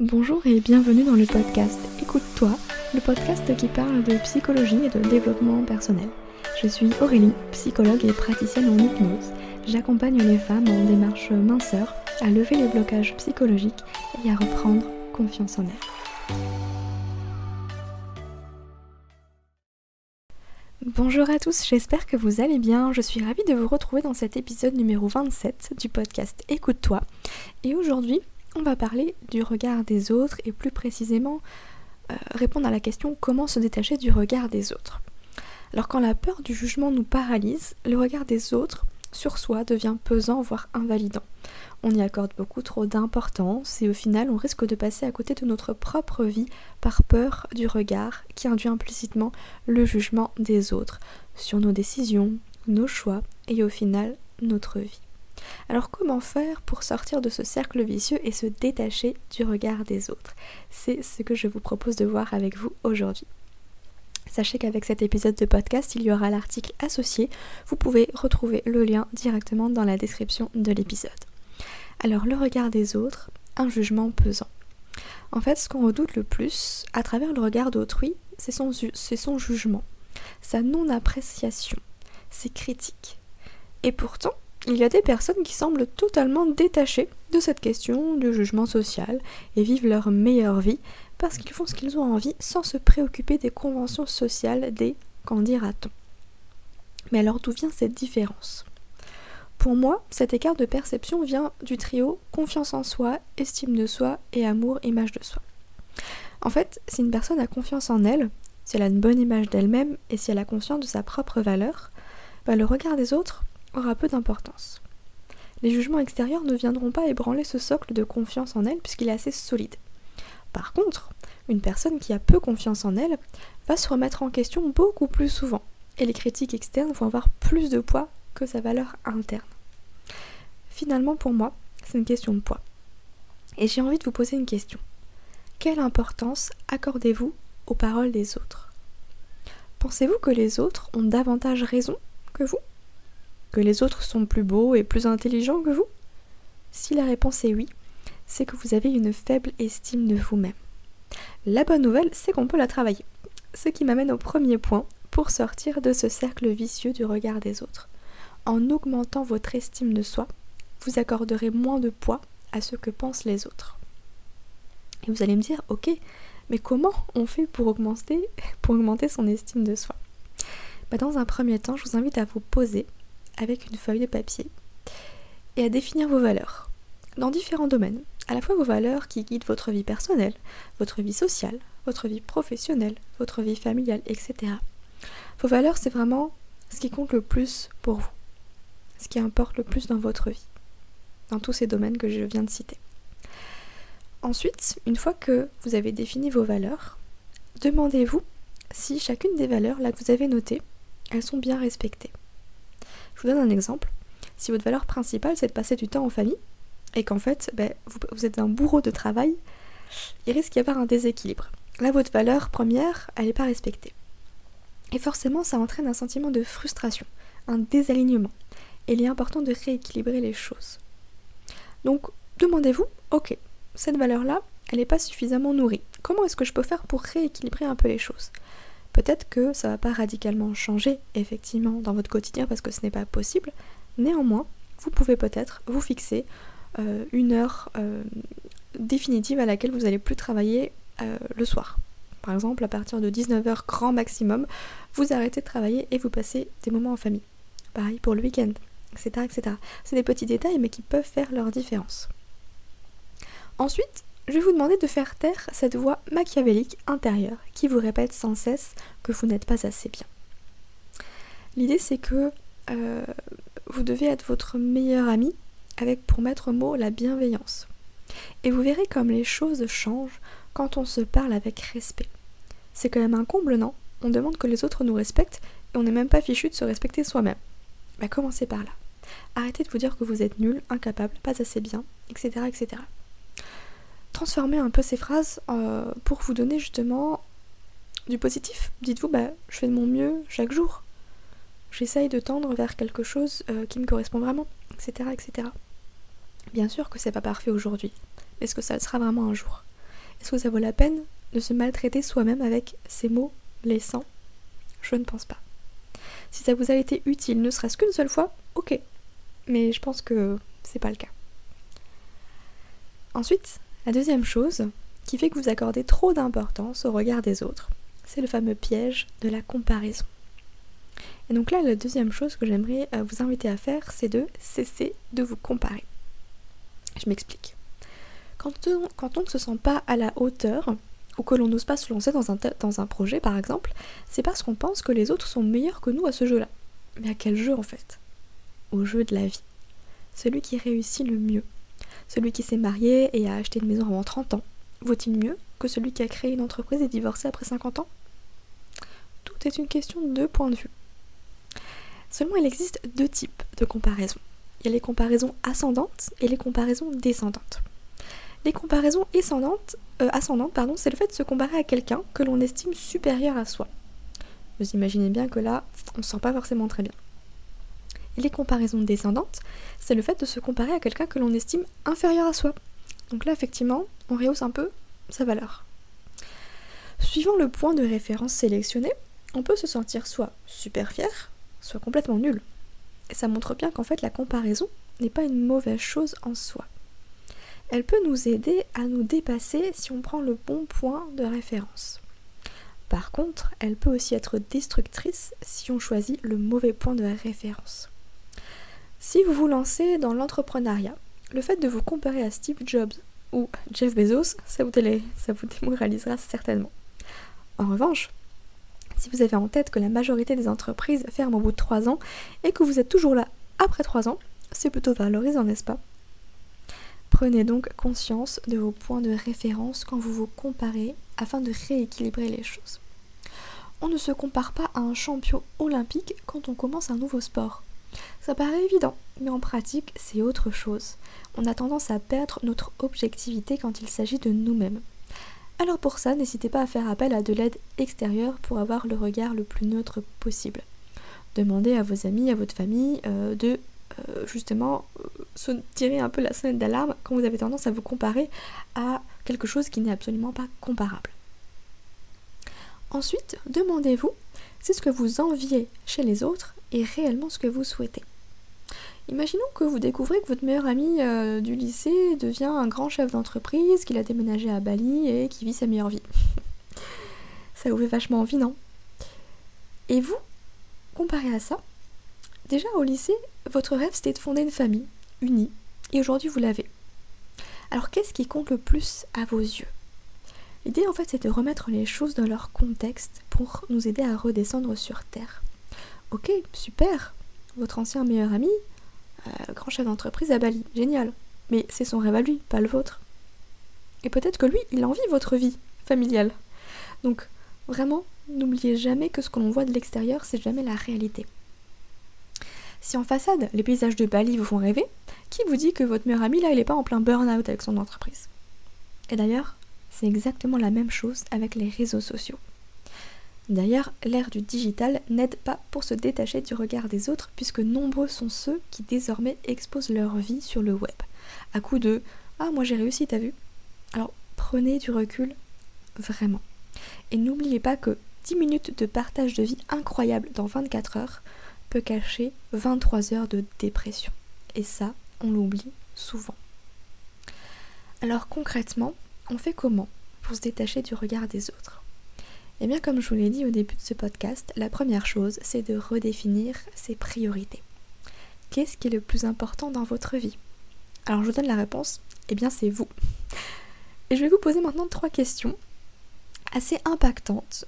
Bonjour et bienvenue dans le podcast Écoute-toi, le podcast qui parle de psychologie et de développement personnel. Je suis Aurélie, psychologue et praticienne en hypnose. J'accompagne les femmes en démarche minceur à lever les blocages psychologiques et à reprendre confiance en elles. Bonjour à tous, j'espère que vous allez bien. Je suis ravie de vous retrouver dans cet épisode numéro 27 du podcast Écoute-toi. Et aujourd'hui, on va parler du regard des autres et plus précisément euh, répondre à la question comment se détacher du regard des autres. Alors quand la peur du jugement nous paralyse, le regard des autres sur soi devient pesant, voire invalidant. On y accorde beaucoup trop d'importance et au final on risque de passer à côté de notre propre vie par peur du regard qui induit implicitement le jugement des autres sur nos décisions, nos choix et au final notre vie. Alors comment faire pour sortir de ce cercle vicieux et se détacher du regard des autres? C'est ce que je vous propose de voir avec vous aujourd'hui. Sachez qu'avec cet épisode de podcast, il y aura l'article associé. Vous pouvez retrouver le lien directement dans la description de l'épisode. Alors le regard des autres, un jugement pesant. En fait, ce qu'on redoute le plus à travers le regard d'autrui, c'est son, jugement, sa non-appréciation, ses critiques. Et pourtant, il y a des personnes qui semblent totalement détachées de cette question du jugement social et vivent leur meilleure vie parce qu'ils font ce qu'ils ont envie sans se préoccuper des conventions sociales des qu'en dira-t-on. Mais alors d'où vient cette différence? Pour moi, cet écart de perception vient du trio confiance en soi, estime de soi et amour, image de soi. En fait, si une personne a confiance en elle, si elle a une bonne image d'elle-même et si elle a conscience de sa propre valeur, bah, le regard des autres aura peu d'importance. Les jugements extérieurs ne viendront pas ébranler ce socle de confiance en elle puisqu'il est assez solide. Par contre, une personne qui a peu confiance en elle va se remettre en question beaucoup plus souvent et les critiques externes vont avoir plus de poids que sa valeur interne. Finalement, pour moi, c'est une question de poids. Et j'ai envie de vous poser une question. Quelle importance accordez-vous aux paroles des autres? Pensez-vous que les autres ont davantage raison que vous? Les autres sont plus beaux et plus intelligents que vous Si la réponse est oui, c'est que vous avez une faible estime de vous-même. La bonne nouvelle, c'est qu'on peut la travailler. Ce qui m'amène au premier point pour sortir de ce cercle vicieux du regard des autres. En augmentant votre estime de soi, vous accorderez moins de poids à ce que pensent les autres. Et vous allez me dire, ok, mais comment on fait pour augmenter, pour augmenter son estime de soi? Bah, Dans un premier temps, je vous invite à vous poser avec une feuille de papier et à définir vos valeurs dans différents domaines. À la fois vos valeurs qui guident votre vie personnelle, votre vie sociale, votre vie professionnelle, votre vie familiale, etc. Vos valeurs, c'est vraiment ce qui compte le plus pour vous, ce qui importe le plus dans votre vie, dans tous ces domaines que je viens de citer. Ensuite, une fois que vous avez défini vos valeurs, demandez-vous si chacune des valeurs là que vous avez notées, elles sont bien respectées. Je vous donne un exemple. Si votre valeur principale c'est de passer du temps en famille, et qu'en fait ben, vous, êtes un bourreau de travail, il risque d'y avoir un déséquilibre. Là, votre valeur première, elle n'est pas respectée. Et forcément, ça entraîne un sentiment de frustration, un désalignement. Et il est important de rééquilibrer les choses. Donc, demandez-vous, ok, cette valeur-là, elle n'est pas suffisamment nourrie. Comment est-ce que je peux faire pour rééquilibrer un peu les choses? Peut-être que ça va pas radicalement changer effectivement dans votre quotidien parce que ce n'est pas possible. Néanmoins, vous pouvez peut-être vous fixer euh, une heure euh, définitive à laquelle vous n'allez plus travailler euh, le soir. Par exemple, à partir de 19h grand maximum, vous arrêtez de travailler et vous passez des moments en famille. Pareil pour le week-end, etc. etc. C'est des petits détails mais qui peuvent faire leur différence. Ensuite, je vais vous demander de faire taire cette voix machiavélique intérieure qui vous répète sans cesse que vous n'êtes pas assez bien. L'idée c'est que euh, vous devez être votre meilleur ami avec pour maître mot la bienveillance. Et vous verrez comme les choses changent quand on se parle avec respect. C'est quand même un comble, non? On demande que les autres nous respectent et on n'est même pas fichu de se respecter soi-même. Bah commencez par là. Arrêtez de vous dire que vous êtes nul, incapable, pas assez bien, etc. etc transformer un peu ces phrases euh, pour vous donner justement du positif. Dites-vous, bah, je fais de mon mieux chaque jour. J'essaye de tendre vers quelque chose euh, qui me correspond vraiment, etc., etc. Bien sûr que c'est pas parfait aujourd'hui, est-ce que ça le sera vraiment un jour? Est-ce que ça vaut la peine de se maltraiter soi-même avec ces mots laissants? Je ne pense pas. Si ça vous a été utile, ne serait-ce qu'une seule fois, ok. Mais je pense que c'est pas le cas. Ensuite, la deuxième chose qui fait que vous accordez trop d'importance au regard des autres, c'est le fameux piège de la comparaison. Et donc là, la deuxième chose que j'aimerais euh, vous inviter à faire, c'est de cesser de vous comparer. Je m'explique. Quand on, ne se sent pas à la hauteur, ou que l'on n'ose pas se lancer dans un projet par exemple, c'est parce qu'on pense que les autres sont meilleurs que nous à ce jeu-là. Mais à quel jeu en fait? Au jeu de la vie. Celui qui réussit le mieux. Celui qui s'est marié et a acheté une maison avant 30 ans. Vaut-il mieux que celui qui a créé une entreprise et divorcé après 50 ans? Tout est une question de point de vue. Seulement il existe deux types de comparaisons. Il y a les comparaisons ascendantes et les comparaisons descendantes. Les comparaisons ascendantes, euh, ascendantes pardon, c'est le fait de se comparer à quelqu'un que l'on estime supérieur à soi. Vous imaginez bien que là, on ne se sent pas forcément très bien. Les comparaisons descendantes, c'est le fait de se comparer à quelqu'un que l'on estime inférieur à soi. Donc là, effectivement, on rehausse un peu sa valeur. Suivant le point de référence sélectionné, on peut se sentir soit super fier, soit complètement nul. Et ça montre bien qu'en fait la comparaison n'est pas une mauvaise chose en soi elle peut nous aider à nous dépasser si on prend le bon point de référence. Par contre, elle peut aussi être destructrice si on choisit le mauvais point de référence. Si vous vous lancez dans l'entrepreneuriat, le fait de vous comparer à Steve Jobs ou Jeff Bezos, ça vous, démoralisera certainement. En revanche, si vous avez en tête que la majorité des entreprises ferment au bout de 3 ans et que vous êtes toujours là après 3 ans, c'est plutôt valorisant, n'est-ce pas? Prenez donc conscience de vos points de référence quand vous vous comparez afin de rééquilibrer les choses. On ne se compare pas à un champion olympique quand on commence un nouveau sport. Ça paraît évident, mais en pratique, c'est autre chose. On a tendance à perdre notre objectivité quand il s'agit de nous-mêmes. Alors pour ça, n'hésitez pas à faire appel à de l'aide extérieure pour avoir le regard le plus neutre possible. Demandez à vos amis, à votre famille euh, de euh, justement se tirer un peu la sonnette d'alarme quand vous avez tendance à vous comparer à quelque chose qui n'est absolument pas comparable. Ensuite, demandez-vous si ce que vous enviez chez les autres est réellement ce que vous souhaitez. Imaginons que vous découvrez que votre meilleur ami euh, du lycée devient un grand chef d'entreprise, qu'il a déménagé à Bali et qui vit sa meilleure vie. ça vous fait vachement envie, non? Et vous, comparé à ça, déjà au lycée, votre rêve c'était de fonder une famille, unie, et aujourd'hui vous l'avez. Alors qu'est-ce qui compte le plus à vos yeux? L'idée en fait c'est de remettre les choses dans leur contexte pour nous aider à redescendre sur Terre. Ok, super, votre ancien meilleur ami, euh, grand chef d'entreprise à Bali, génial, mais c'est son rêve à lui, pas le vôtre. Et peut-être que lui, il envie votre vie familiale. Donc vraiment, n'oubliez jamais que ce que l'on voit de l'extérieur, c'est jamais la réalité. Si en façade, les paysages de Bali vous font rêver, qui vous dit que votre meilleur ami là, il n'est pas en plein burn-out avec son entreprise? Et d'ailleurs, c'est exactement la même chose avec les réseaux sociaux. D'ailleurs, l'ère du digital n'aide pas pour se détacher du regard des autres, puisque nombreux sont ceux qui désormais exposent leur vie sur le web, à coup de Ah, moi j'ai réussi, t'as vu? Alors prenez du recul, vraiment. Et n'oubliez pas que 10 minutes de partage de vie incroyable dans 24 heures cacher 23 heures de dépression. Et ça, on l'oublie souvent. Alors concrètement, on fait comment pour se détacher du regard des autres? Eh bien comme je vous l'ai dit au début de ce podcast, la première chose, c'est de redéfinir ses priorités. Qu'est-ce qui est le plus important dans votre vie? Alors je vous donne la réponse, eh bien c'est vous. Et je vais vous poser maintenant trois questions assez impactantes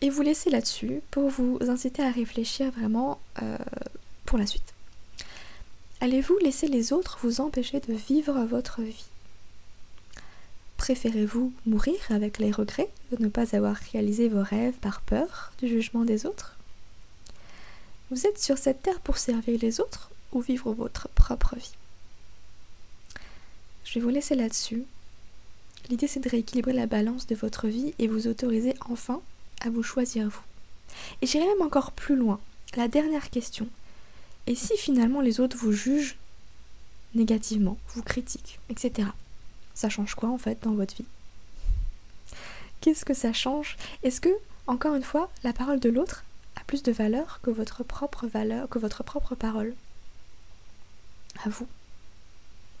et vous laisser là-dessus pour vous inciter à réfléchir vraiment euh, pour la suite. Allez-vous laisser les autres vous empêcher de vivre votre vie? Préférez-vous mourir avec les regrets de ne pas avoir réalisé vos rêves par peur du jugement des autres? Vous êtes sur cette terre pour servir les autres ou vivre votre propre vie? Je vais vous laisser là-dessus. L'idée c'est de rééquilibrer la balance de votre vie et vous autoriser enfin à vous choisir vous. Et j'irai même encore plus loin. La dernière question. Et si finalement les autres vous jugent négativement, vous critiquent, etc. Ça change quoi en fait dans votre vie? Qu'est-ce que ça change? Est-ce que, encore une fois, la parole de l'autre a plus de valeur que votre propre valeur, que votre propre parole? À vous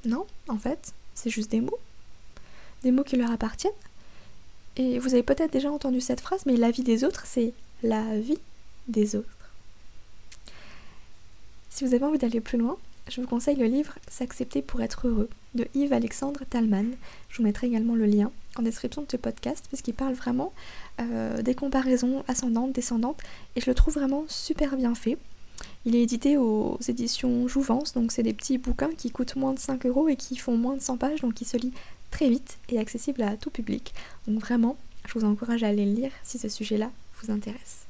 Non, en fait, c'est juste des mots. Des mots qui leur appartiennent. Et vous avez peut-être déjà entendu cette phrase, mais la vie des autres, c'est la vie des autres. Si vous avez envie d'aller plus loin, je vous conseille le livre S'accepter pour être heureux de Yves Alexandre Talman. Je vous mettrai également le lien en description de ce podcast parce qu'il parle vraiment euh, des comparaisons ascendantes, descendantes et je le trouve vraiment super bien fait. Il est édité aux éditions Jouvence, donc c'est des petits bouquins qui coûtent moins de 5 euros et qui font moins de 100 pages, donc il se lit très vite et accessible à tout public. Donc vraiment, je vous encourage à aller le lire si ce sujet-là vous intéresse.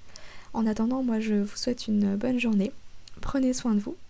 En attendant, moi je vous souhaite une bonne journée, prenez soin de vous